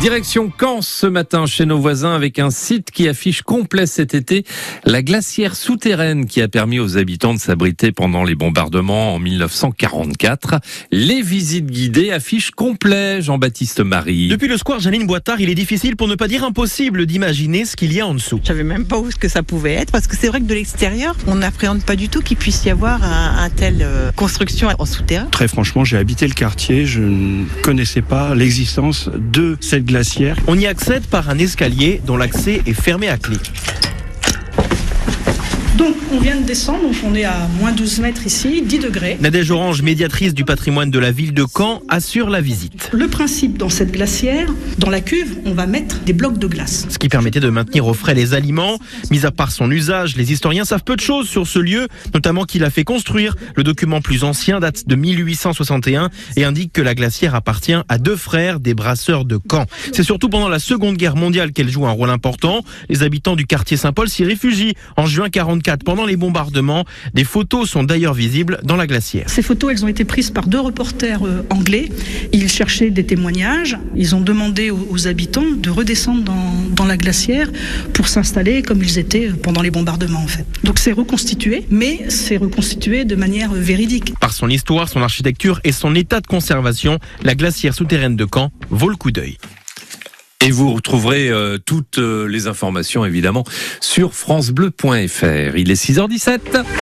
Direction Caen ce matin chez nos voisins avec un site qui affiche complet cet été la glacière souterraine qui a permis aux habitants de s'abriter pendant les bombardements en 1944. Les visites guidées affichent complet Jean-Baptiste Marie. Depuis le square Janine Boitard, il est difficile pour ne pas dire impossible d'imaginer ce qu'il y a en dessous. Je savais même pas où ce que ça pouvait être parce que c'est vrai que de l'extérieur, on n'appréhende pas du tout qu'il puisse y avoir un, un tel euh, construction en souterrain. Très franchement, j'ai habité le quartier, je ne connaissais pas l'existence de cette On y accède par un escalier dont l'accès est fermé à clé. Donc on vient de descendre, donc on est à moins 12 mètres ici, 10 degrés. Nadège Orange, médiatrice du patrimoine de la ville de Caen, assure la visite. Le principe dans cette glacière, dans la cuve, on va mettre des blocs de glace. Ce qui permettait de maintenir au frais les aliments. Mis à part son usage, les historiens savent peu de choses sur ce lieu, notamment qu'il a fait construire. Le document plus ancien date de 1861 et indique que la glacière appartient à deux frères des brasseurs de Caen. C'est surtout pendant la Seconde Guerre mondiale qu'elle joue un rôle important. Les habitants du quartier Saint-Paul s'y réfugient en juin 44 pendant les bombardements. Des photos sont d'ailleurs visibles dans la glacière. Ces photos, elles ont été prises par deux reporters euh, anglais. Ils cherchaient des témoignages. Ils ont demandé aux, aux habitants de redescendre dans, dans la glacière pour s'installer comme ils étaient euh, pendant les bombardements en fait. Donc c'est reconstitué, mais c'est reconstitué de manière euh, véridique. Par son histoire, son architecture et son état de conservation, la glacière souterraine de Caen vaut le coup d'œil. Et vous retrouverez euh, toutes euh, les informations évidemment sur francebleu.fr. Il est 6h17.